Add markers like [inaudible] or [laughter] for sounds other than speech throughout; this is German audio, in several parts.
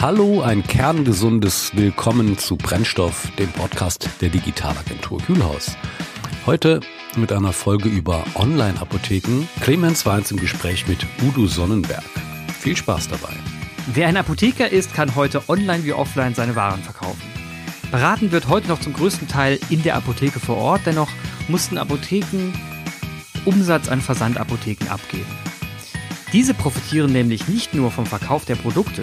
Hallo, ein kerngesundes Willkommen zu Brennstoff, dem Podcast der Digitalagentur Kühlhaus. Heute mit einer Folge über Online-Apotheken. Clemens war jetzt im Gespräch mit Udo Sonnenberg. Viel Spaß dabei. Wer ein Apotheker ist, kann heute online wie offline seine Waren verkaufen. Beraten wird heute noch zum größten Teil in der Apotheke vor Ort, dennoch mussten Apotheken Umsatz an Versandapotheken abgeben. Diese profitieren nämlich nicht nur vom Verkauf der Produkte,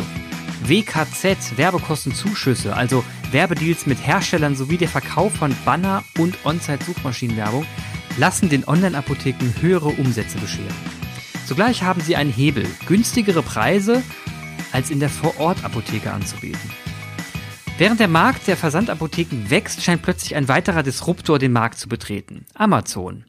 WKZ, Werbekostenzuschüsse, also Werbedeals mit Herstellern sowie der Verkauf von Banner- und On-Site-Suchmaschinenwerbung, lassen den Online-Apotheken höhere Umsätze bescheren. Zugleich haben sie einen Hebel, günstigere Preise als in der Vorort-Apotheke anzubieten. Während der Markt der Versandapotheken wächst, scheint plötzlich ein weiterer Disruptor den Markt zu betreten. Amazon.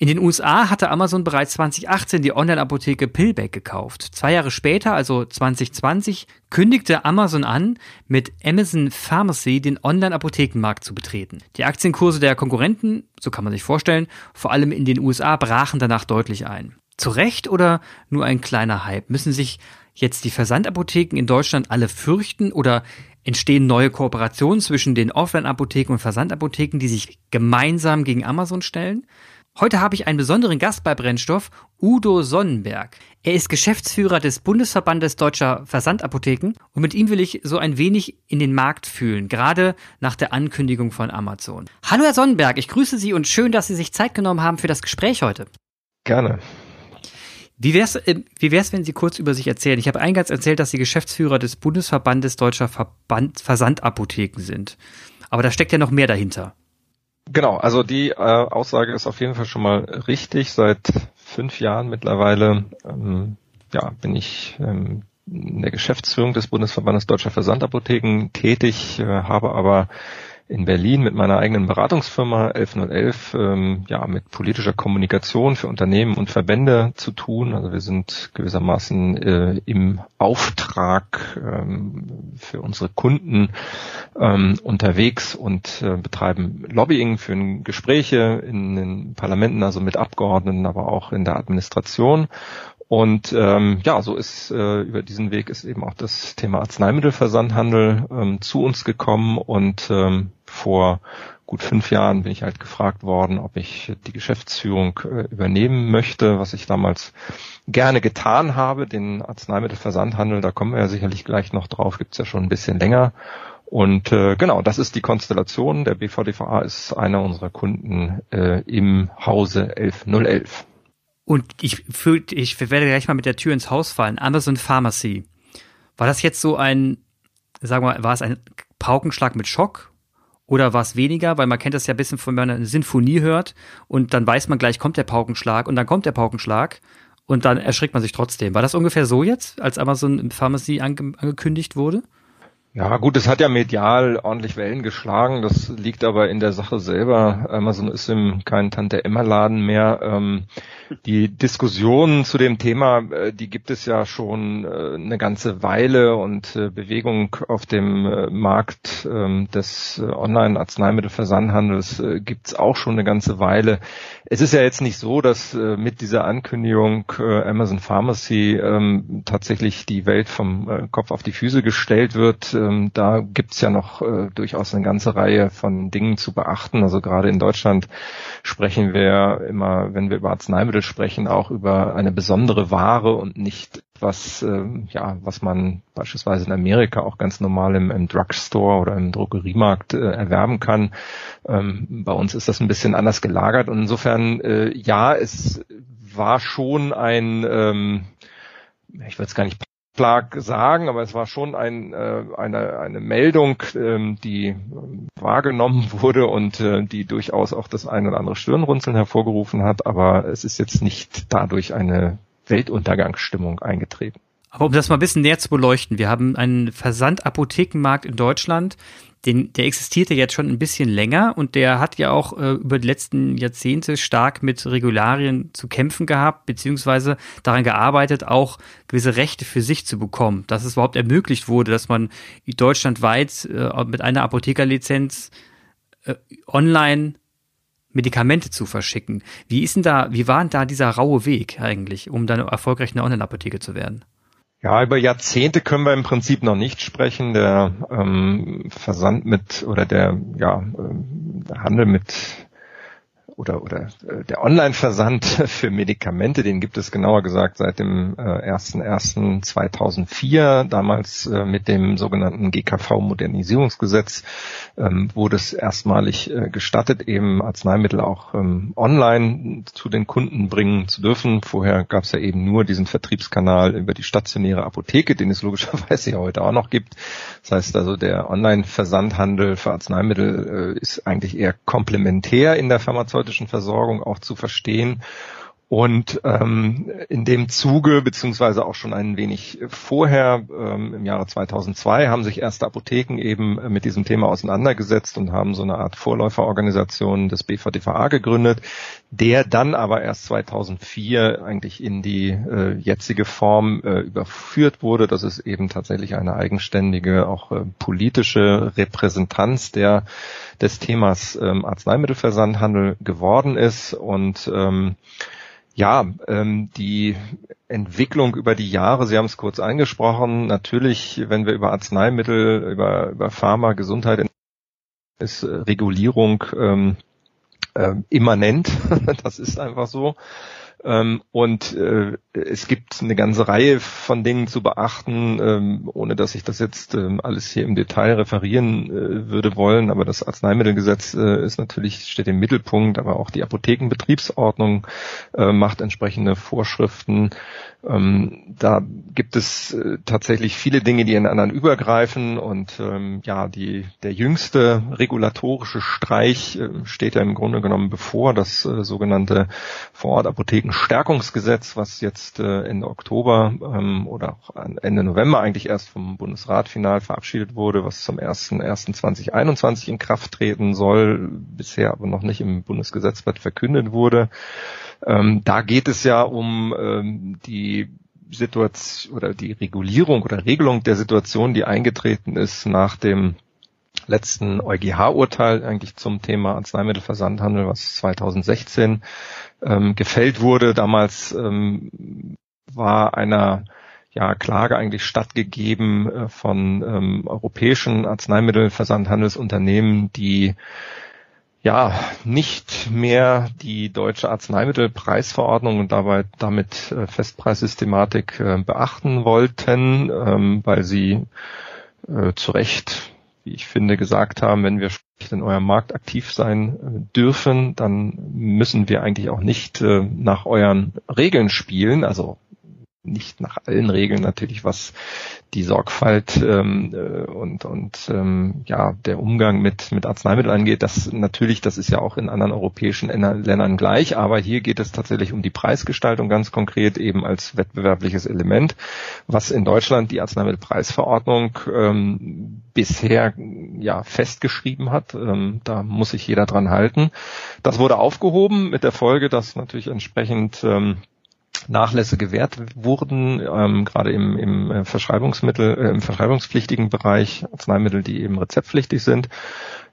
In den USA hatte Amazon bereits 2018 die Online-Apotheke Pillback gekauft. Zwei Jahre später, also 2020, kündigte Amazon an, mit Amazon Pharmacy den Online-Apothekenmarkt zu betreten. Die Aktienkurse der Konkurrenten, so kann man sich vorstellen, vor allem in den USA brachen danach deutlich ein. Zu Recht oder nur ein kleiner Hype? Müssen sich jetzt die Versandapotheken in Deutschland alle fürchten oder entstehen neue Kooperationen zwischen den Offline-Apotheken und Versandapotheken, die sich gemeinsam gegen Amazon stellen? Heute habe ich einen besonderen Gast bei Brennstoff, Udo Sonnenberg. Er ist Geschäftsführer des Bundesverbandes Deutscher Versandapotheken und mit ihm will ich so ein wenig in den Markt fühlen, gerade nach der Ankündigung von Amazon. Hallo Herr Sonnenberg, ich grüße Sie und schön, dass Sie sich Zeit genommen haben für das Gespräch heute. Gerne. Wie wär's, äh, wie wär's, wenn Sie kurz über sich erzählen? Ich habe eingangs erzählt, dass Sie Geschäftsführer des Bundesverbandes Deutscher Verband Versandapotheken sind. Aber da steckt ja noch mehr dahinter. Genau, also die äh, Aussage ist auf jeden Fall schon mal richtig. Seit fünf Jahren mittlerweile ähm, ja, bin ich ähm, in der Geschäftsführung des Bundesverbandes Deutscher Versandapotheken tätig, äh, habe aber in Berlin mit meiner eigenen Beratungsfirma 11011 ähm, ja mit politischer Kommunikation für Unternehmen und Verbände zu tun. Also wir sind gewissermaßen äh, im Auftrag ähm, für unsere Kunden ähm, unterwegs und äh, betreiben Lobbying für Gespräche in den Parlamenten, also mit Abgeordneten, aber auch in der Administration. Und ähm, ja, so ist äh, über diesen Weg ist eben auch das Thema Arzneimittelversandhandel ähm, zu uns gekommen und ähm, vor gut fünf Jahren bin ich halt gefragt worden, ob ich die Geschäftsführung äh, übernehmen möchte, was ich damals gerne getan habe. Den Arzneimittelversandhandel, da kommen wir ja sicherlich gleich noch drauf, gibt's ja schon ein bisschen länger. Und äh, genau, das ist die Konstellation. Der BVDVA ist einer unserer Kunden äh, im Hause 11011. Und ich, fühl, ich werde gleich mal mit der Tür ins Haus fallen. Amazon Pharmacy. War das jetzt so ein, sagen wir mal, war es ein Paukenschlag mit Schock? Oder war es weniger? Weil man kennt das ja ein bisschen, wenn man eine Sinfonie hört und dann weiß man gleich, kommt der Paukenschlag und dann kommt der Paukenschlag und dann erschrickt man sich trotzdem. War das ungefähr so jetzt, als Amazon Pharmacy ange angekündigt wurde? Ja, gut, es hat ja medial ordentlich Wellen geschlagen. Das liegt aber in der Sache selber. Amazon ist im kein Tante-Emma-Laden mehr. Ähm, die Diskussionen zu dem Thema, äh, die gibt es ja schon äh, eine ganze Weile und äh, Bewegung auf dem äh, Markt ähm, des äh, Online-Arzneimittelversandhandels äh, gibt's auch schon eine ganze Weile. Es ist ja jetzt nicht so, dass mit dieser Ankündigung Amazon Pharmacy ähm, tatsächlich die Welt vom Kopf auf die Füße gestellt wird ähm, da gibt's ja noch äh, durchaus eine ganze Reihe von Dingen zu beachten. Also gerade in Deutschland sprechen wir immer, wenn wir über Arzneimittel sprechen, auch über eine besondere Ware und nicht was, äh, ja, was man beispielsweise in Amerika auch ganz normal im, im Drugstore oder im Drogeriemarkt äh, erwerben kann. Ähm, bei uns ist das ein bisschen anders gelagert und insofern, äh, ja, es war schon ein, ähm, ich würde es gar nicht Schlag sagen, aber es war schon ein, äh, eine, eine Meldung, ähm, die wahrgenommen wurde und äh, die durchaus auch das ein oder andere Stirnrunzeln hervorgerufen hat, aber es ist jetzt nicht dadurch eine Weltuntergangsstimmung eingetreten. Aber um das mal ein bisschen näher zu beleuchten, wir haben einen Versandapothekenmarkt in Deutschland, den, der existierte jetzt schon ein bisschen länger und der hat ja auch äh, über die letzten Jahrzehnte stark mit Regularien zu kämpfen gehabt, beziehungsweise daran gearbeitet, auch gewisse Rechte für sich zu bekommen, dass es überhaupt ermöglicht wurde, dass man deutschlandweit äh, mit einer Apothekerlizenz äh, online Medikamente zu verschicken. Wie ist denn da, wie war denn da dieser raue Weg eigentlich, um dann erfolgreich eine Online-Apotheke zu werden? Ja, über Jahrzehnte können wir im Prinzip noch nicht sprechen. Der ähm, Versand mit oder der ja, äh, Handel mit oder, oder äh, der Online-Versand [laughs] für Medikamente, den gibt es genauer gesagt seit dem äh, 1.1.2004, damals äh, mit dem sogenannten GKV-Modernisierungsgesetz ähm, wurde es erstmalig äh, gestattet, eben Arzneimittel auch ähm, online zu den Kunden bringen zu dürfen. Vorher gab es ja eben nur diesen Vertriebskanal über die stationäre Apotheke, den es logischerweise [laughs] ja heute auch noch gibt. Das heißt also, der Online-Versandhandel für Arzneimittel äh, ist eigentlich eher komplementär in der Pharmazeutischen pharmazeutischen Versorgung auch zu verstehen. Und ähm, in dem Zuge, beziehungsweise auch schon ein wenig vorher, ähm, im Jahre 2002, haben sich erste Apotheken eben mit diesem Thema auseinandergesetzt und haben so eine Art Vorläuferorganisation des BVDVA gegründet, der dann aber erst 2004 eigentlich in die äh, jetzige Form äh, überführt wurde. Das ist eben tatsächlich eine eigenständige, auch äh, politische Repräsentanz der des Themas ähm, Arzneimittelversandhandel geworden ist und ähm, ja, ähm, die Entwicklung über die Jahre, Sie haben es kurz angesprochen, natürlich, wenn wir über Arzneimittel, über, über Pharma, Gesundheit ist äh, Regulierung ähm, äh, immanent. [laughs] das ist einfach so. Ähm, und äh, es gibt eine ganze Reihe von Dingen zu beachten, ähm, ohne dass ich das jetzt ähm, alles hier im Detail referieren äh, würde wollen. Aber das Arzneimittelgesetz äh, ist natürlich, steht im Mittelpunkt, aber auch die Apothekenbetriebsordnung äh, macht entsprechende Vorschriften. Ähm, da gibt es äh, tatsächlich viele Dinge, die ineinander übergreifen und ähm, ja, die, der jüngste regulatorische Streich äh, steht ja im Grunde genommen bevor, das äh, sogenannte Vorortapothekenstärkungsgesetz, was jetzt äh, Ende Oktober ähm, oder auch Ende November eigentlich erst vom Bundesrat final verabschiedet wurde, was zum 1.1.2021 in Kraft treten soll, bisher aber noch nicht im Bundesgesetzblatt verkündet wurde. Ähm, da geht es ja um ähm, die Situation oder die Regulierung oder Regelung der Situation, die eingetreten ist nach dem letzten EuGH-Urteil eigentlich zum Thema Arzneimittelversandhandel, was 2016 ähm, gefällt wurde. Damals ähm, war einer ja, Klage eigentlich stattgegeben äh, von ähm, europäischen Arzneimittelversandhandelsunternehmen, die ja nicht mehr die deutsche Arzneimittelpreisverordnung und dabei damit äh, Festpreissystematik äh, beachten wollten, ähm, weil sie äh, zu Recht, wie ich finde, gesagt haben, wenn wir in eurem Markt aktiv sein äh, dürfen, dann müssen wir eigentlich auch nicht äh, nach euren Regeln spielen, also nicht nach allen Regeln natürlich, was die Sorgfalt ähm, äh, und, und ähm, ja der Umgang mit, mit Arzneimitteln angeht. Das natürlich, das ist ja auch in anderen europäischen Ländern gleich, aber hier geht es tatsächlich um die Preisgestaltung ganz konkret eben als wettbewerbliches Element, was in Deutschland die Arzneimittelpreisverordnung ähm, bisher ja festgeschrieben hat. Ähm, da muss sich jeder dran halten. Das wurde aufgehoben mit der Folge, dass natürlich entsprechend ähm, Nachlässe gewährt wurden, ähm, gerade im, im äh, Verschreibungsmittel, äh, im verschreibungspflichtigen Bereich, Arzneimittel, die eben rezeptpflichtig sind.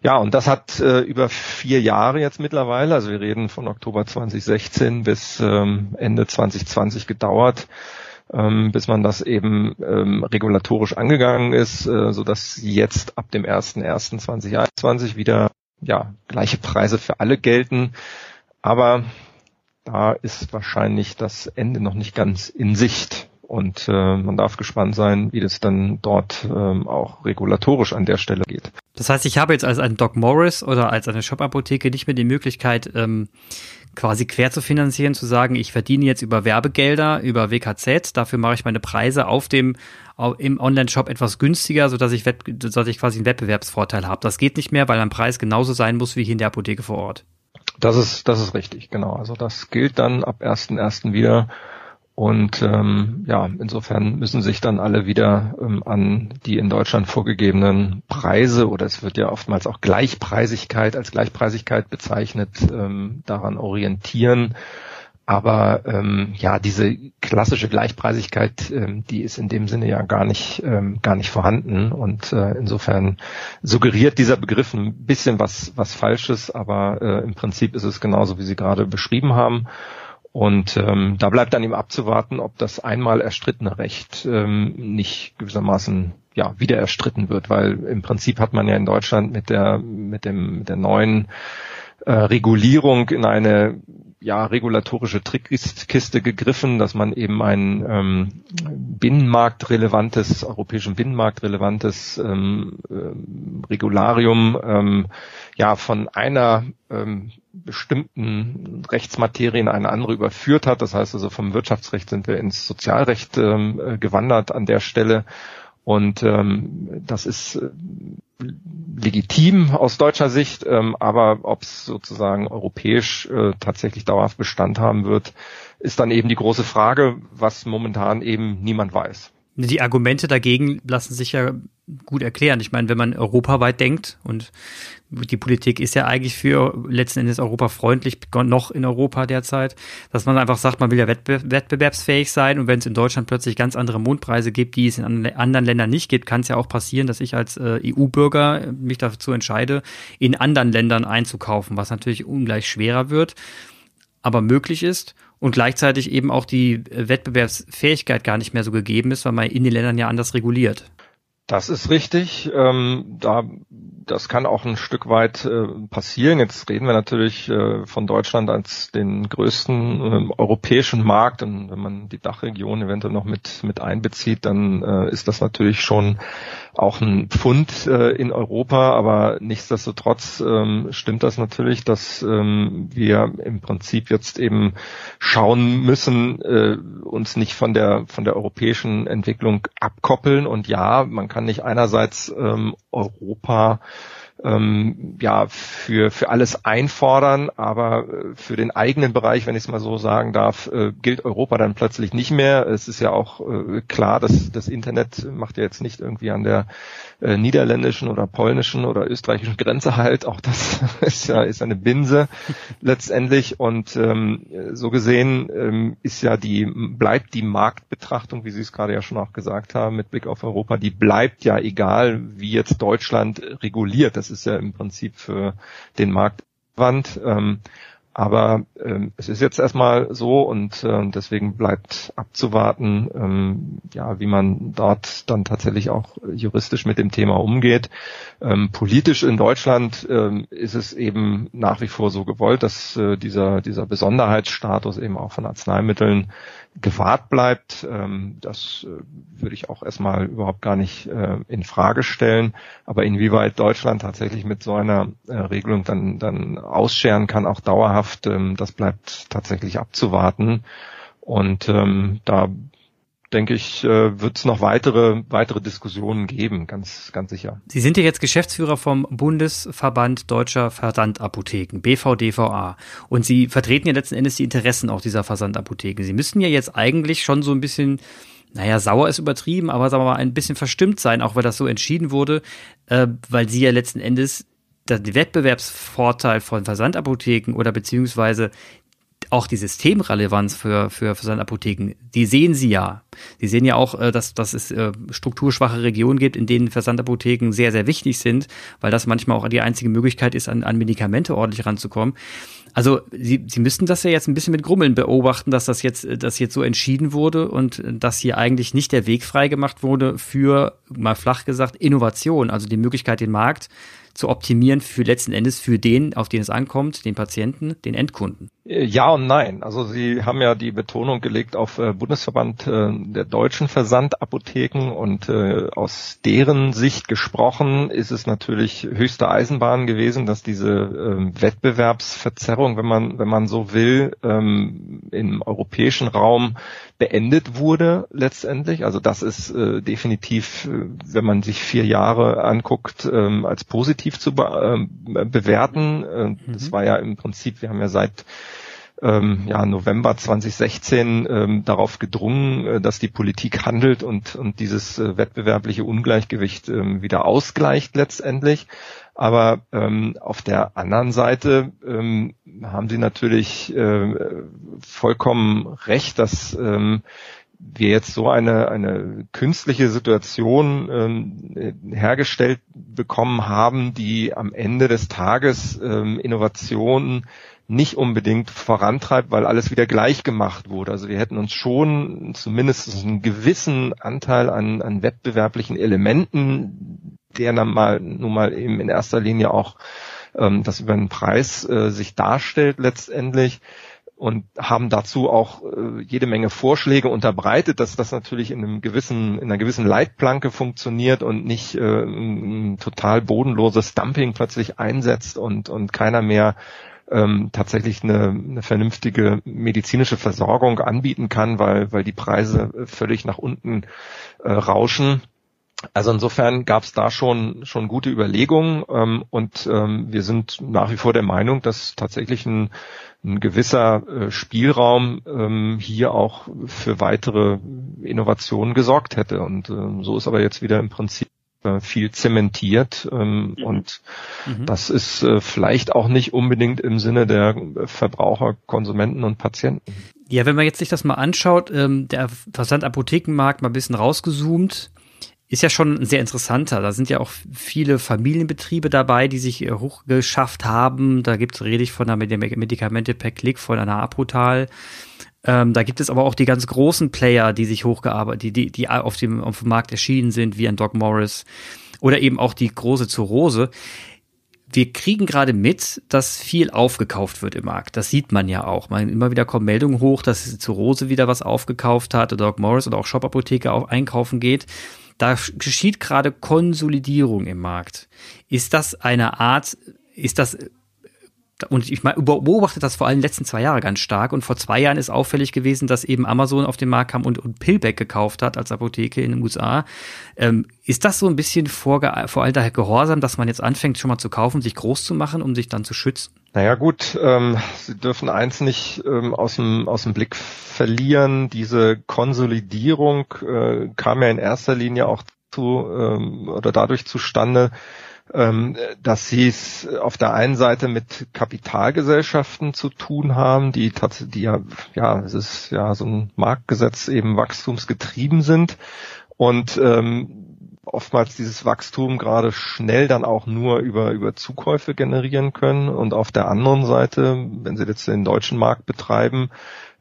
Ja, und das hat äh, über vier Jahre jetzt mittlerweile, also wir reden von Oktober 2016 bis ähm, Ende 2020 gedauert, ähm, bis man das eben ähm, regulatorisch angegangen ist, äh, so dass jetzt ab dem 1.1.2021 wieder ja gleiche Preise für alle gelten. Aber da ist wahrscheinlich das Ende noch nicht ganz in Sicht. Und äh, man darf gespannt sein, wie das dann dort ähm, auch regulatorisch an der Stelle geht. Das heißt, ich habe jetzt als ein Doc Morris oder als eine Shop-Apotheke nicht mehr die Möglichkeit, ähm, quasi quer zu finanzieren, zu sagen, ich verdiene jetzt über Werbegelder, über WKZ, dafür mache ich meine Preise auf dem im Online-Shop etwas günstiger, sodass ich, sodass ich quasi einen Wettbewerbsvorteil habe. Das geht nicht mehr, weil ein Preis genauso sein muss wie hier in der Apotheke vor Ort. Das ist, das ist richtig, genau. Also das gilt dann ab 1.1. wieder. Und ähm, ja, insofern müssen sich dann alle wieder ähm, an die in Deutschland vorgegebenen Preise oder es wird ja oftmals auch Gleichpreisigkeit als Gleichpreisigkeit bezeichnet, ähm, daran orientieren. Aber ähm, ja, diese klassische Gleichpreisigkeit, ähm, die ist in dem Sinne ja gar nicht ähm, gar nicht vorhanden. Und äh, insofern suggeriert dieser Begriff ein bisschen was was Falsches, aber äh, im Prinzip ist es genauso, wie Sie gerade beschrieben haben. Und ähm, da bleibt dann ihm abzuwarten, ob das einmal erstrittene Recht ähm, nicht gewissermaßen ja wieder erstritten wird, weil im Prinzip hat man ja in Deutschland mit der mit dem mit der neuen äh, Regulierung in eine ja regulatorische Trickkiste gegriffen, dass man eben ein ähm, binnenmarktrelevantes, europäischen Binnenmarktrelevantes ähm, äh, Regularium ähm, ja von einer ähm, bestimmten Rechtsmaterie in eine andere überführt hat. Das heißt also vom Wirtschaftsrecht sind wir ins Sozialrecht ähm, äh, gewandert an der Stelle und ähm, das ist äh, legitim aus deutscher Sicht, ähm, aber ob es sozusagen europäisch äh, tatsächlich dauerhaft Bestand haben wird, ist dann eben die große Frage, was momentan eben niemand weiß. Die Argumente dagegen lassen sich ja gut erklären. Ich meine, wenn man europaweit denkt und die Politik ist ja eigentlich für letzten Endes europafreundlich, noch in Europa derzeit, dass man einfach sagt, man will ja wettbewerbsfähig sein und wenn es in Deutschland plötzlich ganz andere Mondpreise gibt, die es in anderen Ländern nicht gibt, kann es ja auch passieren, dass ich als äh, EU-Bürger mich dazu entscheide, in anderen Ländern einzukaufen, was natürlich ungleich schwerer wird, aber möglich ist und gleichzeitig eben auch die Wettbewerbsfähigkeit gar nicht mehr so gegeben ist, weil man in den Ländern ja anders reguliert. Das ist richtig. Ähm, da, das kann auch ein Stück weit äh, passieren. Jetzt reden wir natürlich äh, von Deutschland als den größten äh, europäischen Markt. Und wenn man die Dachregion eventuell noch mit, mit einbezieht, dann äh, ist das natürlich schon auch ein Pfund äh, in Europa. Aber nichtsdestotrotz ähm, stimmt das natürlich, dass ähm, wir im Prinzip jetzt eben schauen müssen, äh, uns nicht von der, von der europäischen Entwicklung abkoppeln. Und ja, man kann nicht einerseits ähm, Europa ähm, ja für für alles einfordern, aber äh, für den eigenen Bereich, wenn ich es mal so sagen darf, äh, gilt Europa dann plötzlich nicht mehr. Es ist ja auch äh, klar, dass das Internet macht ja jetzt nicht irgendwie an der äh, niederländischen oder polnischen oder österreichischen Grenze halt. Auch das [laughs] ist ja ist eine Binse letztendlich und ähm, so gesehen ähm, ist ja die bleibt die Marktbetrachtung, wie Sie es gerade ja schon auch gesagt haben, mit Blick auf Europa, die bleibt ja egal, wie jetzt Deutschland reguliert. Das ist ja im Prinzip für den Markt Wand. Ähm, aber ähm, es ist jetzt erstmal so und äh, deswegen bleibt abzuwarten, ähm, ja, wie man dort dann tatsächlich auch juristisch mit dem Thema umgeht. Ähm, politisch in Deutschland ähm, ist es eben nach wie vor so gewollt, dass äh, dieser dieser Besonderheitsstatus eben auch von Arzneimitteln gewahrt bleibt. Ähm, das äh, würde ich auch erstmal überhaupt gar nicht äh, in Frage stellen. Aber inwieweit Deutschland tatsächlich mit so einer äh, Regelung dann, dann ausscheren kann, auch dauerhaft, ähm, das bleibt tatsächlich abzuwarten. Und ähm, da denke ich, äh, wird es noch weitere, weitere Diskussionen geben, ganz, ganz sicher. Sie sind ja jetzt Geschäftsführer vom Bundesverband Deutscher Versandapotheken, BVDVA. Und Sie vertreten ja letzten Endes die Interessen auch dieser Versandapotheken. Sie müssten ja jetzt eigentlich schon so ein bisschen naja, sauer ist übertrieben, aber sagen wir mal, ein bisschen verstimmt sein, auch weil das so entschieden wurde, äh, weil sie ja letzten Endes den Wettbewerbsvorteil von Versandapotheken oder beziehungsweise auch die Systemrelevanz für, für Versandapotheken, die sehen Sie ja. Sie sehen ja auch, äh, dass, dass es äh, strukturschwache Regionen gibt, in denen Versandapotheken sehr, sehr wichtig sind, weil das manchmal auch die einzige Möglichkeit ist, an, an Medikamente ordentlich ranzukommen. Also Sie, Sie müssten das ja jetzt ein bisschen mit Grummeln beobachten, dass das jetzt, dass jetzt so entschieden wurde und dass hier eigentlich nicht der Weg freigemacht wurde für, mal flach gesagt, Innovation, also die Möglichkeit, den Markt zu optimieren für letzten Endes für den, auf den es ankommt, den Patienten, den Endkunden? Ja und nein. Also Sie haben ja die Betonung gelegt auf äh, Bundesverband äh, der deutschen Versandapotheken und äh, aus deren Sicht gesprochen ist es natürlich höchste Eisenbahn gewesen, dass diese äh, Wettbewerbsverzerrung, wenn man wenn man so will, ähm, im europäischen Raum beendet wurde letztendlich. Also das ist äh, definitiv, äh, wenn man sich vier Jahre anguckt, ähm, als positiv zu be äh, bewerten. Äh, mhm. Das war ja im Prinzip, wir haben ja seit ähm, ja, November 2016 ähm, darauf gedrungen, äh, dass die Politik handelt und, und dieses äh, wettbewerbliche Ungleichgewicht ähm, wieder ausgleicht letztendlich. Aber ähm, auf der anderen Seite ähm, haben Sie natürlich äh, vollkommen recht, dass ähm, wir jetzt so eine, eine künstliche Situation ähm, hergestellt bekommen haben, die am Ende des Tages ähm, Innovationen nicht unbedingt vorantreibt, weil alles wieder gleich gemacht wurde. Also wir hätten uns schon zumindest einen gewissen Anteil an, an wettbewerblichen Elementen, der dann mal nun mal eben in erster Linie auch ähm, das über den Preis äh, sich darstellt letztendlich und haben dazu auch äh, jede Menge Vorschläge unterbreitet, dass das natürlich in einem gewissen, in einer gewissen Leitplanke funktioniert und nicht äh, ein total bodenloses Dumping plötzlich einsetzt und, und keiner mehr ähm, tatsächlich eine, eine vernünftige medizinische Versorgung anbieten kann, weil, weil die Preise völlig nach unten äh, rauschen. Also insofern gab es da schon schon gute Überlegungen ähm, und ähm, wir sind nach wie vor der Meinung, dass tatsächlich ein, ein gewisser äh, Spielraum ähm, hier auch für weitere Innovationen gesorgt hätte. Und ähm, so ist aber jetzt wieder im Prinzip äh, viel zementiert ähm, mhm. und mhm. das ist äh, vielleicht auch nicht unbedingt im Sinne der Verbraucher, Konsumenten und Patienten. Ja, wenn man jetzt sich das mal anschaut, ähm, der Versandapothekenmarkt mal ein bisschen rausgezoomt, ist ja schon sehr interessanter. Da sind ja auch viele Familienbetriebe dabei, die sich äh, hochgeschafft haben. Da gibt es, rede ich von einer Medikamente per Klick von einer Apotal. Ähm, da gibt es aber auch die ganz großen Player, die sich hochgearbeitet, die, die, die auf dem, auf dem Markt erschienen sind, wie ein Doc Morris oder eben auch die große Zurose. Wir kriegen gerade mit, dass viel aufgekauft wird im Markt. Das sieht man ja auch. Man, immer wieder kommen Meldungen hoch, dass Zurose wieder was aufgekauft hat oder Doc Morris oder auch Shop Apotheke auch einkaufen geht. Da geschieht gerade Konsolidierung im Markt. Ist das eine Art, ist das und ich beobachte das vor allem letzten zwei Jahren ganz stark. Und vor zwei Jahren ist auffällig gewesen, dass eben Amazon auf den Markt kam und, und Pillback gekauft hat als Apotheke in den USA. Ähm, ist das so ein bisschen vor, vor allem daher Gehorsam, dass man jetzt anfängt, schon mal zu kaufen, sich groß zu machen, um sich dann zu schützen? Naja gut, ähm, Sie dürfen eins nicht ähm, aus, dem, aus dem Blick verlieren. Diese Konsolidierung äh, kam ja in erster Linie auch zu ähm, oder dadurch zustande, ähm, dass sie es auf der einen Seite mit Kapitalgesellschaften zu tun haben, die die ja, ja, es ist ja so ein Marktgesetz eben wachstumsgetrieben sind und ähm, oftmals dieses Wachstum gerade schnell dann auch nur über, über Zukäufe generieren können. Und auf der anderen Seite, wenn Sie jetzt den deutschen Markt betreiben,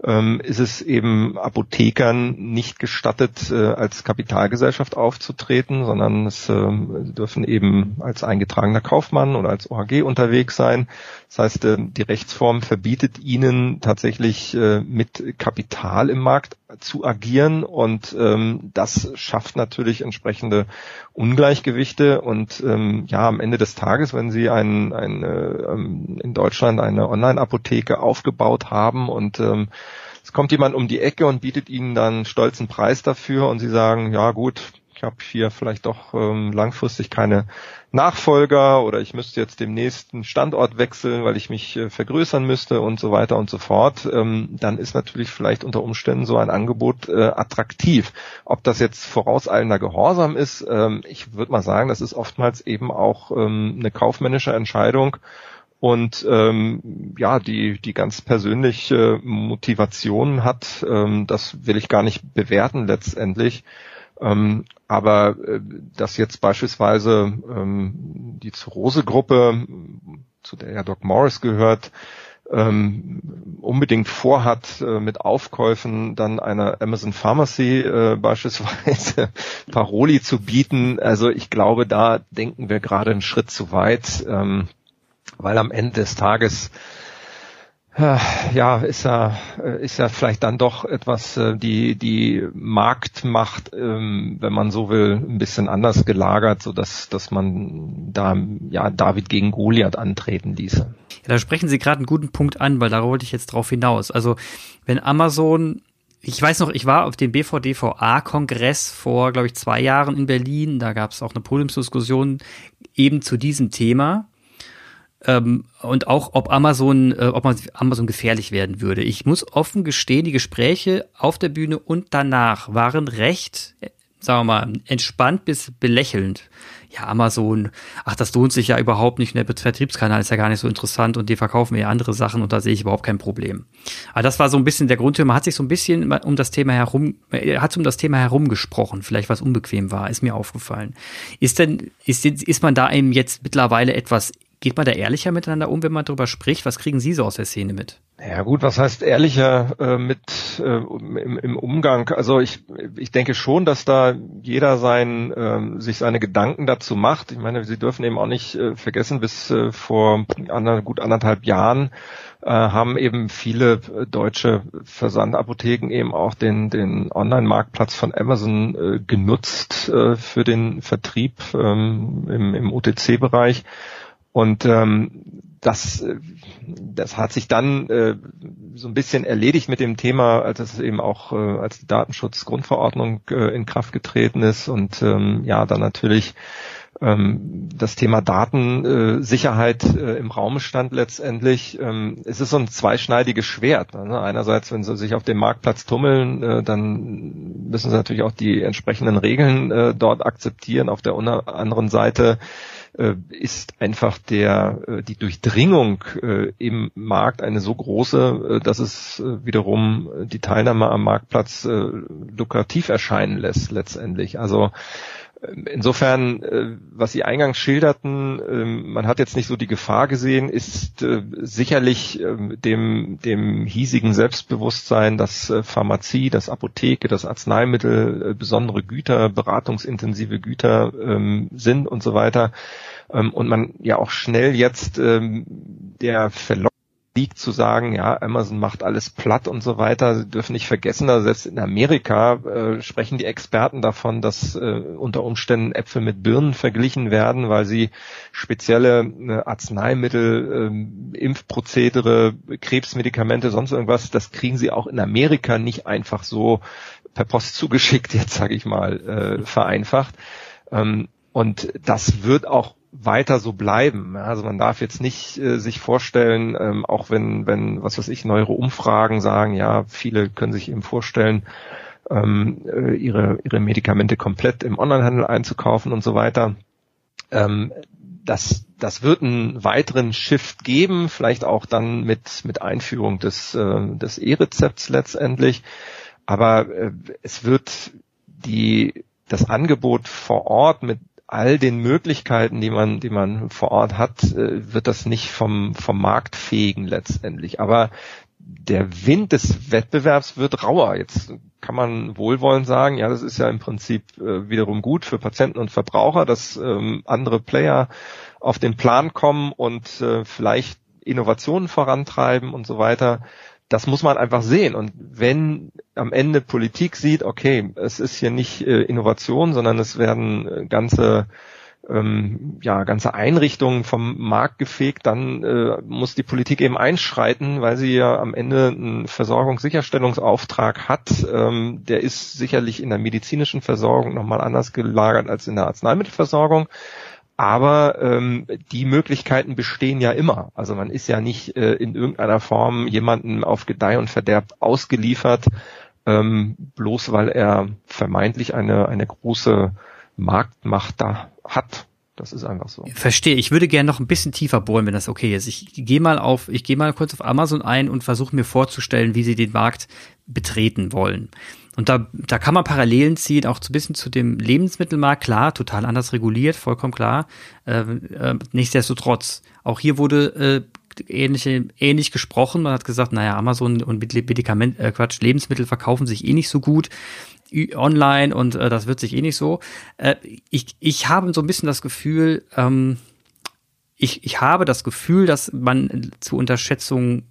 ähm, ist es eben Apothekern nicht gestattet, äh, als Kapitalgesellschaft aufzutreten, sondern es äh, dürfen eben als eingetragener Kaufmann oder als OHG unterwegs sein. Das heißt, äh, die Rechtsform verbietet ihnen tatsächlich äh, mit Kapital im Markt zu agieren und ähm, das schafft natürlich entsprechende Ungleichgewichte und ähm, ja, am Ende des Tages, wenn Sie ein, ein, äh, in Deutschland eine Online-Apotheke aufgebaut haben und ähm, es kommt jemand um die Ecke und bietet Ihnen dann stolzen Preis dafür und Sie sagen, ja gut, ich habe hier vielleicht doch ähm, langfristig keine Nachfolger oder ich müsste jetzt dem nächsten Standort wechseln, weil ich mich äh, vergrößern müsste und so weiter und so fort, ähm, dann ist natürlich vielleicht unter Umständen so ein Angebot äh, attraktiv. Ob das jetzt vorauseilender Gehorsam ist, ähm, ich würde mal sagen, das ist oftmals eben auch ähm, eine kaufmännische Entscheidung und ähm, ja, die, die ganz persönliche Motivation hat, ähm, das will ich gar nicht bewerten letztendlich. Ähm, aber äh, dass jetzt beispielsweise ähm, die Zurose-Gruppe, zu der ja Doc Morris gehört, ähm, unbedingt vorhat, äh, mit Aufkäufen dann einer Amazon Pharmacy äh, [laughs] beispielsweise Paroli zu bieten. Also ich glaube, da denken wir gerade einen Schritt zu weit, ähm, weil am Ende des Tages ja, ist ja, ist ja vielleicht dann doch etwas, äh, die, die Marktmacht, ähm, wenn man so will, ein bisschen anders gelagert, so dass, dass man da, ja, David gegen Goliath antreten ließe. Ja, da sprechen Sie gerade einen guten Punkt an, weil da wollte ich jetzt drauf hinaus. Also, wenn Amazon ich weiß noch, ich war auf dem BVDVA-Kongress vor, glaube ich, zwei Jahren in Berlin. Da gab es auch eine Podiumsdiskussion eben zu diesem Thema ähm, und auch ob Amazon, äh, ob man Amazon gefährlich werden würde. Ich muss offen gestehen, die Gespräche auf der Bühne und danach waren recht, äh, sagen wir mal, entspannt bis belächelnd. Ja, Amazon, ach, das lohnt sich ja überhaupt nicht. Der Vertriebskanal ist ja gar nicht so interessant und die verkaufen ja andere Sachen und da sehe ich überhaupt kein Problem. Aber das war so ein bisschen der Grund. Man hat sich so ein bisschen um das Thema herum, hat um das Thema herum gesprochen. Vielleicht was unbequem war, ist mir aufgefallen. Ist denn, ist, ist man da eben jetzt mittlerweile etwas geht man da ehrlicher miteinander um, wenn man darüber spricht? Was kriegen Sie so aus der Szene mit? Ja gut, was heißt ehrlicher äh, mit äh, im, im, Umgang? Also ich, ich denke schon, dass da jeder sein, äh, sich seine Gedanken dazu macht. Ich meine, Sie dürfen eben auch nicht äh, vergessen, bis äh, vor ander, gut anderthalb Jahren äh, haben eben viele deutsche Versandapotheken eben auch den, den Online-Marktplatz von Amazon äh, genutzt äh, für den Vertrieb ähm, im, im OTC-Bereich. Und ähm, das, das hat sich dann äh, so ein bisschen erledigt mit dem Thema, als es eben auch äh, als die Datenschutzgrundverordnung äh, in Kraft getreten ist und ähm, ja dann natürlich ähm, das Thema Datensicherheit äh, im Raum stand letztendlich. Ähm, es ist so ein zweischneidiges Schwert. Ne? Einerseits, wenn sie sich auf dem Marktplatz tummeln, äh, dann müssen sie natürlich auch die entsprechenden Regeln äh, dort akzeptieren. Auf der anderen Seite ist einfach der äh, die Durchdringung äh, im Markt eine so große, dass es wiederum die Teilnahme am Marktplatz lukrativ erscheinen lässt letztendlich. Also Insofern, was Sie eingangs schilderten, ähm, man hat jetzt nicht so die Gefahr gesehen, ist sicherlich ähm, dem, dem hiesigen Selbstbewusstsein, dass Pharmazie, dass Apotheke, dass Arzneimittel besondere Güter, beratungsintensive Güter ähm, sind und so weiter, und man ja auch schnell jetzt der Verlockung liegt zu sagen, ja, Amazon macht alles platt und so weiter. Sie dürfen nicht vergessen, also selbst in Amerika äh, sprechen die Experten davon, dass äh, unter Umständen Äpfel mit Birnen verglichen werden, weil sie spezielle äh, Arzneimittel, äh, Impfprozedere, Krebsmedikamente, sonst irgendwas, das kriegen sie auch in Amerika nicht einfach so per Post zugeschickt, [laughs] jetzt sage ich mal, äh, vereinfacht. Ähm, und das wird auch weiter so bleiben. Also man darf jetzt nicht äh, sich vorstellen, ähm, auch wenn, wenn, was weiß ich, neuere Umfragen sagen, ja, viele können sich eben vorstellen, ähm, äh, ihre, ihre Medikamente komplett im Onlinehandel einzukaufen und so weiter. Ähm, das, das wird einen weiteren Shift geben, vielleicht auch dann mit, mit Einführung des, äh, des E-Rezepts letztendlich. Aber äh, es wird die, das Angebot vor Ort mit all den Möglichkeiten, die man, die man vor Ort hat, äh, wird das nicht vom, vom Markt fegen letztendlich. Aber der Wind des Wettbewerbs wird rauer. Jetzt kann man wohlwollend sagen, ja, das ist ja im Prinzip äh, wiederum gut für Patienten und Verbraucher, dass ähm, andere Player auf den Plan kommen und äh, vielleicht Innovationen vorantreiben und so weiter das muss man einfach sehen. Und wenn am Ende Politik sieht, okay, es ist hier nicht äh, Innovation, sondern es werden äh, ganze ähm, ja, ganze Einrichtungen vom Markt gefegt, dann äh, muss die Politik eben einschreiten, weil sie ja am Ende einen Versorgungssicherstellungsauftrag hat. Ähm, der ist sicherlich in der medizinischen Versorgung nochmal anders gelagert als in der Arzneimittelversorgung. Aber ähm, die Möglichkeiten bestehen ja immer. Also man ist ja nicht äh, in irgendeiner Form jemanden auf Gedeih und Verderb ausgeliefert, ähm, bloß weil er vermeintlich eine, eine große Marktmacht da hat. Das ist einfach so. Verstehe. Ich würde gerne noch ein bisschen tiefer bohren, wenn das okay ist. Ich gehe mal auf, ich gehe mal kurz auf Amazon ein und versuche mir vorzustellen, wie sie den Markt betreten wollen. Und da, da kann man Parallelen ziehen, auch ein bisschen zu dem Lebensmittelmarkt, klar, total anders reguliert, vollkommen klar. Äh, äh, nichtsdestotrotz, auch hier wurde äh, ähnliche, ähnlich gesprochen. Man hat gesagt, naja, Amazon und Medikament, äh, Quatsch, Lebensmittel verkaufen sich eh nicht so gut online und äh, das wird sich eh nicht so. Äh, ich, ich habe so ein bisschen das Gefühl, ähm, ich, ich habe das Gefühl, dass man zu Unterschätzung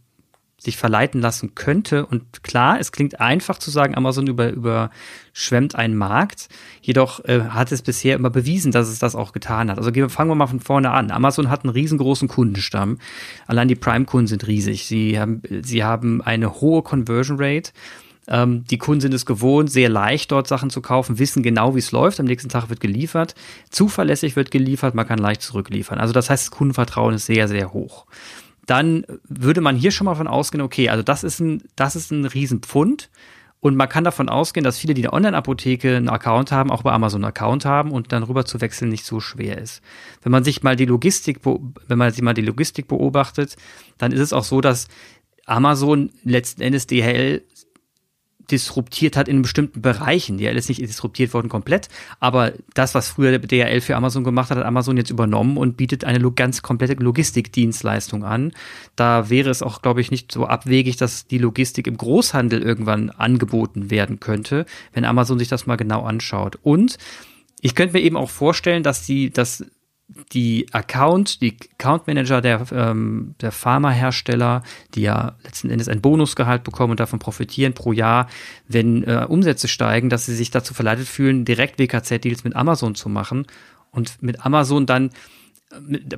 sich verleiten lassen könnte. Und klar, es klingt einfach zu sagen, Amazon über, überschwemmt einen Markt. Jedoch äh, hat es bisher immer bewiesen, dass es das auch getan hat. Also fangen wir mal von vorne an. Amazon hat einen riesengroßen Kundenstamm. Allein die Prime-Kunden sind riesig. Sie haben, sie haben eine hohe Conversion Rate. Ähm, die Kunden sind es gewohnt, sehr leicht dort Sachen zu kaufen, wissen genau, wie es läuft. Am nächsten Tag wird geliefert. Zuverlässig wird geliefert, man kann leicht zurückliefern. Also das heißt, das Kundenvertrauen ist sehr, sehr hoch dann würde man hier schon mal von ausgehen, okay, also das ist ein, das ist ein Riesenpfund. Und man kann davon ausgehen, dass viele, die eine Online-Apotheke einen Account haben, auch bei Amazon einen Account haben und dann rüber zu wechseln nicht so schwer ist. Wenn man sich mal die Logistik, wenn man sich mal die Logistik beobachtet, dann ist es auch so, dass Amazon letzten Endes DHL disruptiert hat in bestimmten Bereichen. DHL ist nicht disruptiert worden komplett, aber das, was früher DHL für Amazon gemacht hat, hat Amazon jetzt übernommen und bietet eine ganz komplette Logistikdienstleistung an. Da wäre es auch, glaube ich, nicht so abwegig, dass die Logistik im Großhandel irgendwann angeboten werden könnte, wenn Amazon sich das mal genau anschaut. Und ich könnte mir eben auch vorstellen, dass die, dass die Account, die Account Manager der, ähm, der Pharmahersteller, die ja letzten Endes ein Bonusgehalt bekommen und davon profitieren pro Jahr, wenn äh, Umsätze steigen, dass sie sich dazu verleitet fühlen, direkt WKZ-Deals mit Amazon zu machen und mit Amazon dann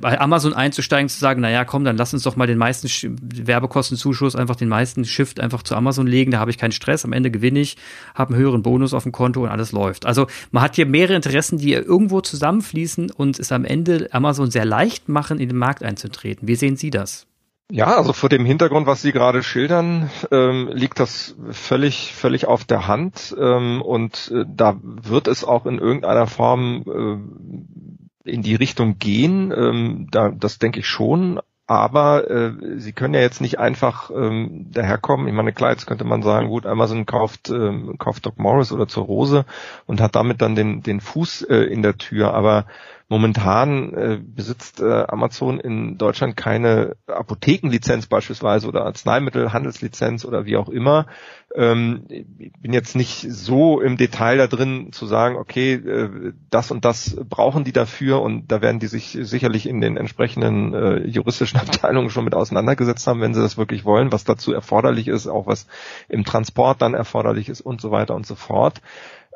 bei Amazon einzusteigen, zu sagen, naja, komm, dann lass uns doch mal den meisten Werbekostenzuschuss, einfach den meisten Shift einfach zu Amazon legen, da habe ich keinen Stress, am Ende gewinne ich, habe einen höheren Bonus auf dem Konto und alles läuft. Also man hat hier mehrere Interessen, die irgendwo zusammenfließen und es am Ende Amazon sehr leicht machen, in den Markt einzutreten. Wie sehen Sie das? Ja, also vor dem Hintergrund, was Sie gerade schildern, ähm, liegt das völlig, völlig auf der Hand ähm, und äh, da wird es auch in irgendeiner Form äh, in die Richtung gehen. Ähm, da, das denke ich schon. Aber äh, sie können ja jetzt nicht einfach ähm, daherkommen. Ich meine, klar, jetzt könnte man sagen, gut, Amazon kauft, ähm, kauft Doc Morris oder zur Rose und hat damit dann den, den Fuß äh, in der Tür. Aber Momentan äh, besitzt äh, Amazon in Deutschland keine Apothekenlizenz beispielsweise oder Arzneimittelhandelslizenz oder wie auch immer. Ähm, ich bin jetzt nicht so im Detail da drin zu sagen, okay, äh, das und das brauchen die dafür und da werden die sich sicherlich in den entsprechenden äh, juristischen [laughs] Abteilungen schon mit auseinandergesetzt haben, wenn sie das wirklich wollen, was dazu erforderlich ist, auch was im Transport dann erforderlich ist und so weiter und so fort.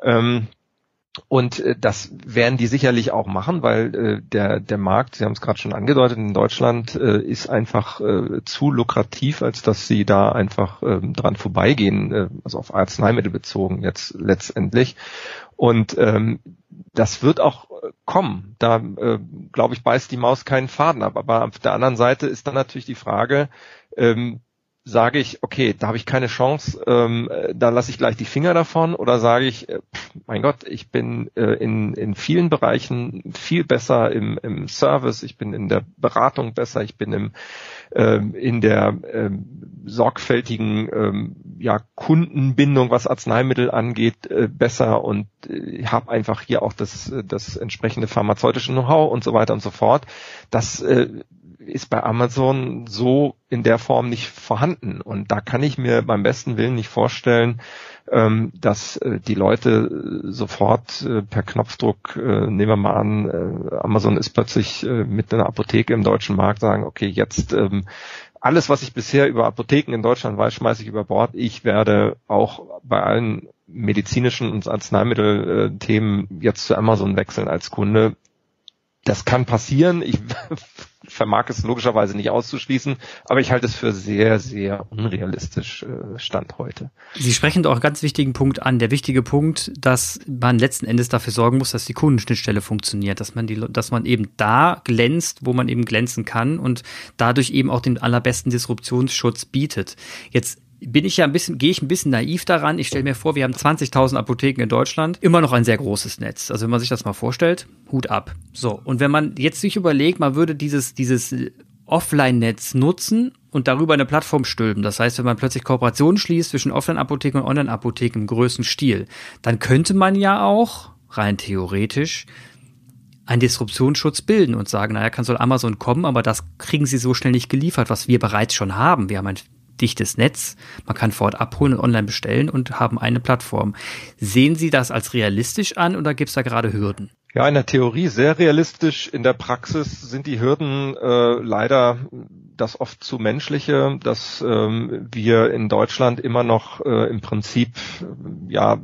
Ähm, und äh, das werden die sicherlich auch machen, weil äh, der, der Markt, Sie haben es gerade schon angedeutet, in Deutschland äh, ist einfach äh, zu lukrativ, als dass sie da einfach äh, dran vorbeigehen, äh, also auf Arzneimittel bezogen jetzt letztendlich. Und ähm, das wird auch kommen. Da, äh, glaube ich, beißt die Maus keinen Faden ab. Aber auf der anderen Seite ist dann natürlich die Frage, ähm, sage ich, okay, da habe ich keine Chance, ähm, da lasse ich gleich die Finger davon oder sage ich, äh, mein Gott, ich bin äh, in, in vielen Bereichen viel besser im, im Service, ich bin in der Beratung besser, ich bin im, ähm, in der ähm, sorgfältigen ähm, ja, Kundenbindung, was Arzneimittel angeht, äh, besser und äh, habe einfach hier auch das, das entsprechende pharmazeutische Know-how und so weiter und so fort. Das äh, ist bei Amazon so in der Form nicht vorhanden. Und da kann ich mir beim besten Willen nicht vorstellen, ähm, dass äh, die Leute äh, sofort äh, per Knopfdruck, nehmen wir mal an, Amazon ist plötzlich mit einer Apotheke im deutschen Markt, sagen, okay, jetzt ähm, alles, was ich bisher über Apotheken in Deutschland weiß, schmeiße ich über Bord. Ich werde auch bei allen medizinischen und Arzneimittelthemen jetzt zu Amazon wechseln als Kunde. Das kann passieren. Ich [laughs] vermag es logischerweise nicht auszuschließen, aber ich halte es für sehr, sehr unrealistisch äh, Stand heute. Sie sprechen doch einen ganz wichtigen Punkt an. Der wichtige Punkt, dass man letzten Endes dafür sorgen muss, dass die Kundenschnittstelle funktioniert, dass man die, dass man eben da glänzt, wo man eben glänzen kann und dadurch eben auch den allerbesten Disruptionsschutz bietet. Jetzt bin ich ja ein bisschen, gehe ich ein bisschen naiv daran. Ich stelle mir vor, wir haben 20.000 Apotheken in Deutschland, immer noch ein sehr großes Netz. Also wenn man sich das mal vorstellt, Hut ab. So. Und wenn man jetzt sich überlegt, man würde dieses, dieses Offline-Netz nutzen und darüber eine Plattform stülpen. Das heißt, wenn man plötzlich Kooperationen schließt zwischen Offline-Apotheken und Online-Apotheken im größten Stil, dann könnte man ja auch, rein theoretisch, einen Disruptionsschutz bilden und sagen, naja, kann soll Amazon kommen, aber das kriegen sie so schnell nicht geliefert, was wir bereits schon haben. Wir haben ein dichtes Netz. Man kann vor Ort abholen und online bestellen und haben eine Plattform. Sehen Sie das als realistisch an oder gibt es da gerade Hürden? Ja, in der Theorie sehr realistisch. In der Praxis sind die Hürden äh, leider das oft zu menschliche, dass ähm, wir in Deutschland immer noch äh, im Prinzip ja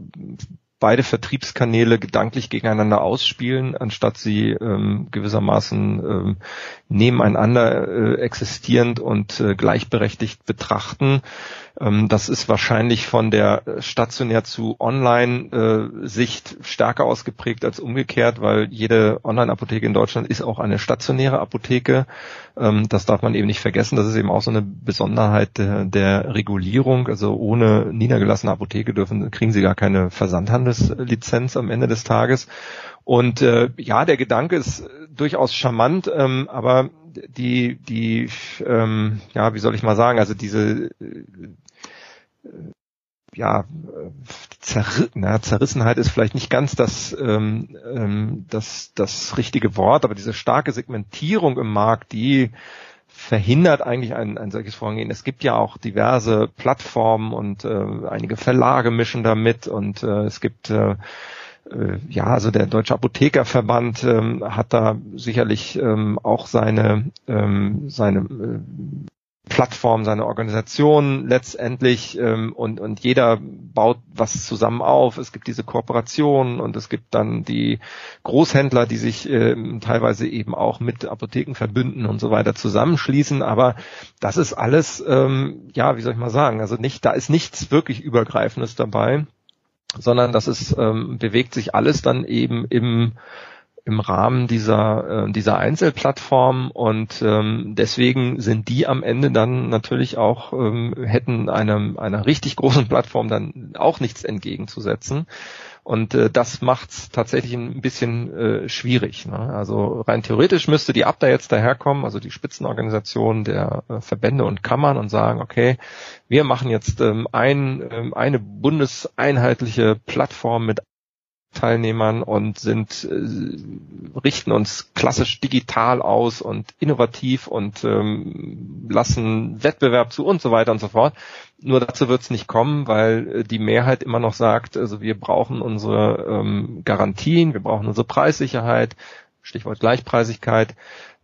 beide Vertriebskanäle gedanklich gegeneinander ausspielen, anstatt sie ähm, gewissermaßen ähm, nebeneinander äh, existierend und äh, gleichberechtigt betrachten. Ähm, das ist wahrscheinlich von der stationär zu Online-Sicht äh, stärker ausgeprägt als umgekehrt, weil jede Online-Apotheke in Deutschland ist auch eine stationäre Apotheke. Ähm, das darf man eben nicht vergessen. Das ist eben auch so eine Besonderheit der, der Regulierung. Also ohne niedergelassene Apotheke dürfen, kriegen sie gar keine Versandhandelslizenz am Ende des Tages. Und äh, ja, der Gedanke ist durchaus charmant, ähm, aber die, die, ähm, ja, wie soll ich mal sagen, also diese, äh, ja, Zerrissenheit ist vielleicht nicht ganz das, ähm, ähm, das, das richtige Wort, aber diese starke Segmentierung im Markt, die verhindert eigentlich ein, ein solches Vorgehen. Es gibt ja auch diverse Plattformen und äh, einige Verlage mischen damit und äh, es gibt äh, äh, ja, also der Deutsche Apothekerverband ähm, hat da sicherlich ähm, auch seine ähm, seine äh, Plattform, seine Organisation letztendlich ähm, und, und jeder baut was zusammen auf. Es gibt diese Kooperationen und es gibt dann die Großhändler, die sich ähm, teilweise eben auch mit Apotheken verbünden und so weiter zusammenschließen. Aber das ist alles, ähm, ja, wie soll ich mal sagen, also nicht, da ist nichts wirklich Übergreifendes dabei, sondern das ist, ähm, bewegt sich alles dann eben im im Rahmen dieser, äh, dieser Einzelplattform und ähm, deswegen sind die am Ende dann natürlich auch, ähm, hätten einem, einer richtig großen Plattform dann auch nichts entgegenzusetzen. Und äh, das macht es tatsächlich ein bisschen äh, schwierig. Ne? Also rein theoretisch müsste die Abda jetzt daherkommen, also die Spitzenorganisation der äh, Verbände und Kammern und sagen, okay, wir machen jetzt ähm, ein, ähm, eine bundeseinheitliche Plattform mit Teilnehmern und sind äh, richten uns klassisch digital aus und innovativ und ähm, lassen Wettbewerb zu und so weiter und so fort. Nur dazu wird es nicht kommen, weil äh, die Mehrheit immer noch sagt, also wir brauchen unsere ähm, Garantien, wir brauchen unsere Preissicherheit, Stichwort Gleichpreisigkeit.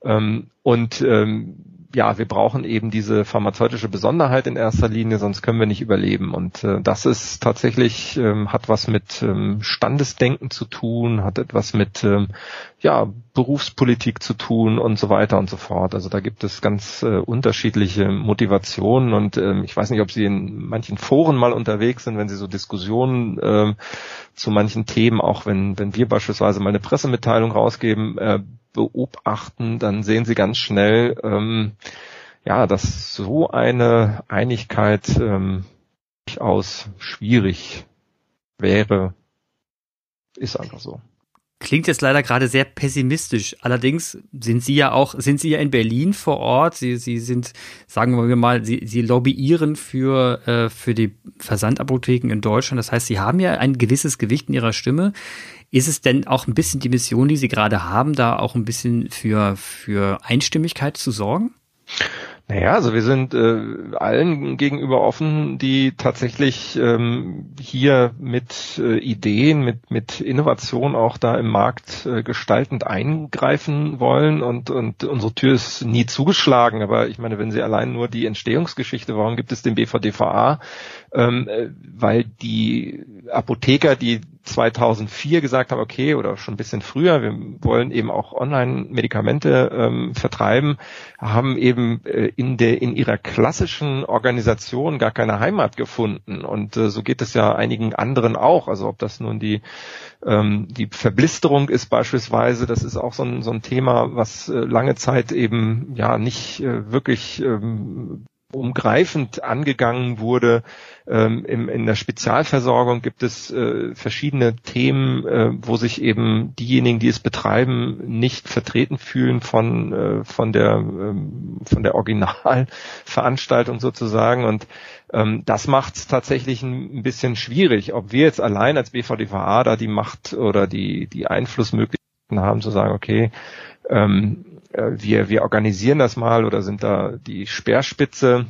Ähm, und ähm, ja, wir brauchen eben diese pharmazeutische Besonderheit in erster Linie, sonst können wir nicht überleben. Und äh, das ist tatsächlich, ähm, hat was mit ähm, Standesdenken zu tun, hat etwas mit ähm, ja, Berufspolitik zu tun und so weiter und so fort. Also da gibt es ganz äh, unterschiedliche Motivationen und ähm, ich weiß nicht, ob Sie in manchen Foren mal unterwegs sind, wenn Sie so Diskussionen äh, zu manchen Themen, auch wenn, wenn wir beispielsweise mal eine Pressemitteilung rausgeben, äh, beobachten, dann sehen Sie ganz schnell, ähm, ja, dass so eine Einigkeit ähm, durchaus schwierig wäre. Ist einfach so. Klingt jetzt leider gerade sehr pessimistisch. Allerdings sind Sie ja auch, sind Sie ja in Berlin vor Ort. Sie, Sie sind, sagen wir mal, Sie, Sie lobbyieren für, äh, für die Versandapotheken in Deutschland. Das heißt, Sie haben ja ein gewisses Gewicht in Ihrer Stimme. Ist es denn auch ein bisschen die Mission, die Sie gerade haben, da auch ein bisschen für, für Einstimmigkeit zu sorgen? Naja, also wir sind äh, allen gegenüber offen, die tatsächlich ähm, hier mit äh, Ideen, mit, mit Innovation auch da im Markt äh, gestaltend eingreifen wollen und, und unsere Tür ist nie zugeschlagen. Aber ich meine, wenn Sie allein nur die Entstehungsgeschichte, warum gibt es den BVDVA? Ähm, äh, weil die Apotheker, die 2004 gesagt haben, okay, oder schon ein bisschen früher, wir wollen eben auch Online-Medikamente ähm, vertreiben, haben eben äh, in der in ihrer klassischen Organisation gar keine Heimat gefunden. Und äh, so geht es ja einigen anderen auch. Also ob das nun die ähm, die Verblisterung ist beispielsweise, das ist auch so ein, so ein Thema, was äh, lange Zeit eben ja nicht äh, wirklich ähm, umgreifend angegangen wurde. Ähm, im, in der Spezialversorgung gibt es äh, verschiedene Themen, äh, wo sich eben diejenigen, die es betreiben, nicht vertreten fühlen von äh, von der ähm, von der Originalveranstaltung sozusagen und ähm, das macht es tatsächlich ein, ein bisschen schwierig, ob wir jetzt allein als BVDVA da die Macht oder die die Einflussmöglichkeiten haben zu sagen, okay, ähm, äh, wir, wir organisieren das mal oder sind da die Speerspitze.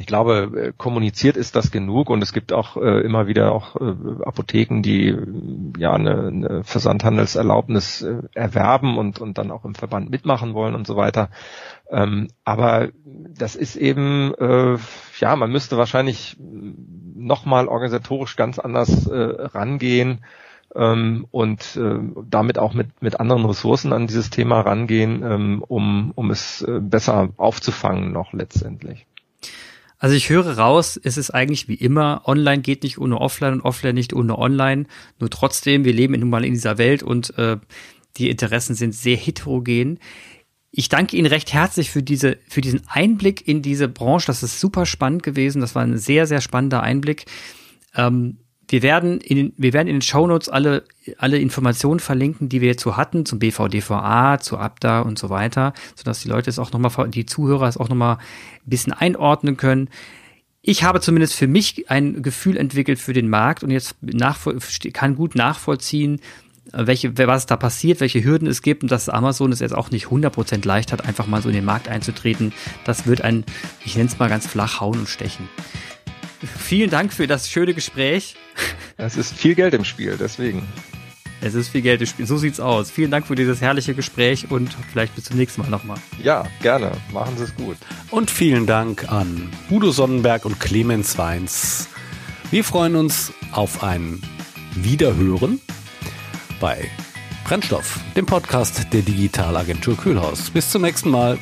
Ich glaube, äh, kommuniziert ist das genug und es gibt auch äh, immer wieder auch äh, Apotheken, die ja eine, eine Versandhandelserlaubnis äh, erwerben und, und dann auch im Verband mitmachen wollen und so weiter. Ähm, aber das ist eben, äh, ja, man müsste wahrscheinlich nochmal organisatorisch ganz anders äh, rangehen ähm, und äh, damit auch mit, mit anderen Ressourcen an dieses Thema rangehen, ähm, um, um es äh, besser aufzufangen noch letztendlich. Also ich höre raus, es ist eigentlich wie immer, online geht nicht ohne offline und offline nicht ohne online. Nur trotzdem, wir leben nun mal in dieser Welt und äh, die Interessen sind sehr heterogen. Ich danke Ihnen recht herzlich für diese, für diesen Einblick in diese Branche. Das ist super spannend gewesen. Das war ein sehr, sehr spannender Einblick. Ähm, wir werden in den, wir werden in den Shownotes alle, alle Informationen verlinken, die wir so hatten, zum BVDVA, zu Abda und so weiter, sodass die Leute es auch nochmal, die Zuhörer es auch nochmal ein bisschen einordnen können. ich habe zumindest für mich ein Gefühl entwickelt für den Markt und jetzt kann gut nachvollziehen, welche, was da passiert, welche Hürden es gibt und dass Amazon es jetzt auch nicht 100% leicht hat, einfach mal so in den Markt einzutreten. Das wird ein, ich nenne es mal ganz flach, hauen und stechen. Vielen Dank für das schöne Gespräch. Es ist viel Geld im Spiel, deswegen. Es ist viel Geld im Spiel. So sieht's aus. Vielen Dank für dieses herrliche Gespräch und vielleicht bis zum nächsten Mal nochmal. Ja, gerne. Machen Sie es gut. Und vielen Dank an Udo Sonnenberg und Clemens Weins. Wir freuen uns auf ein Wiederhören bei Brennstoff, dem Podcast der Digitalagentur Kühlhaus. Bis zum nächsten Mal.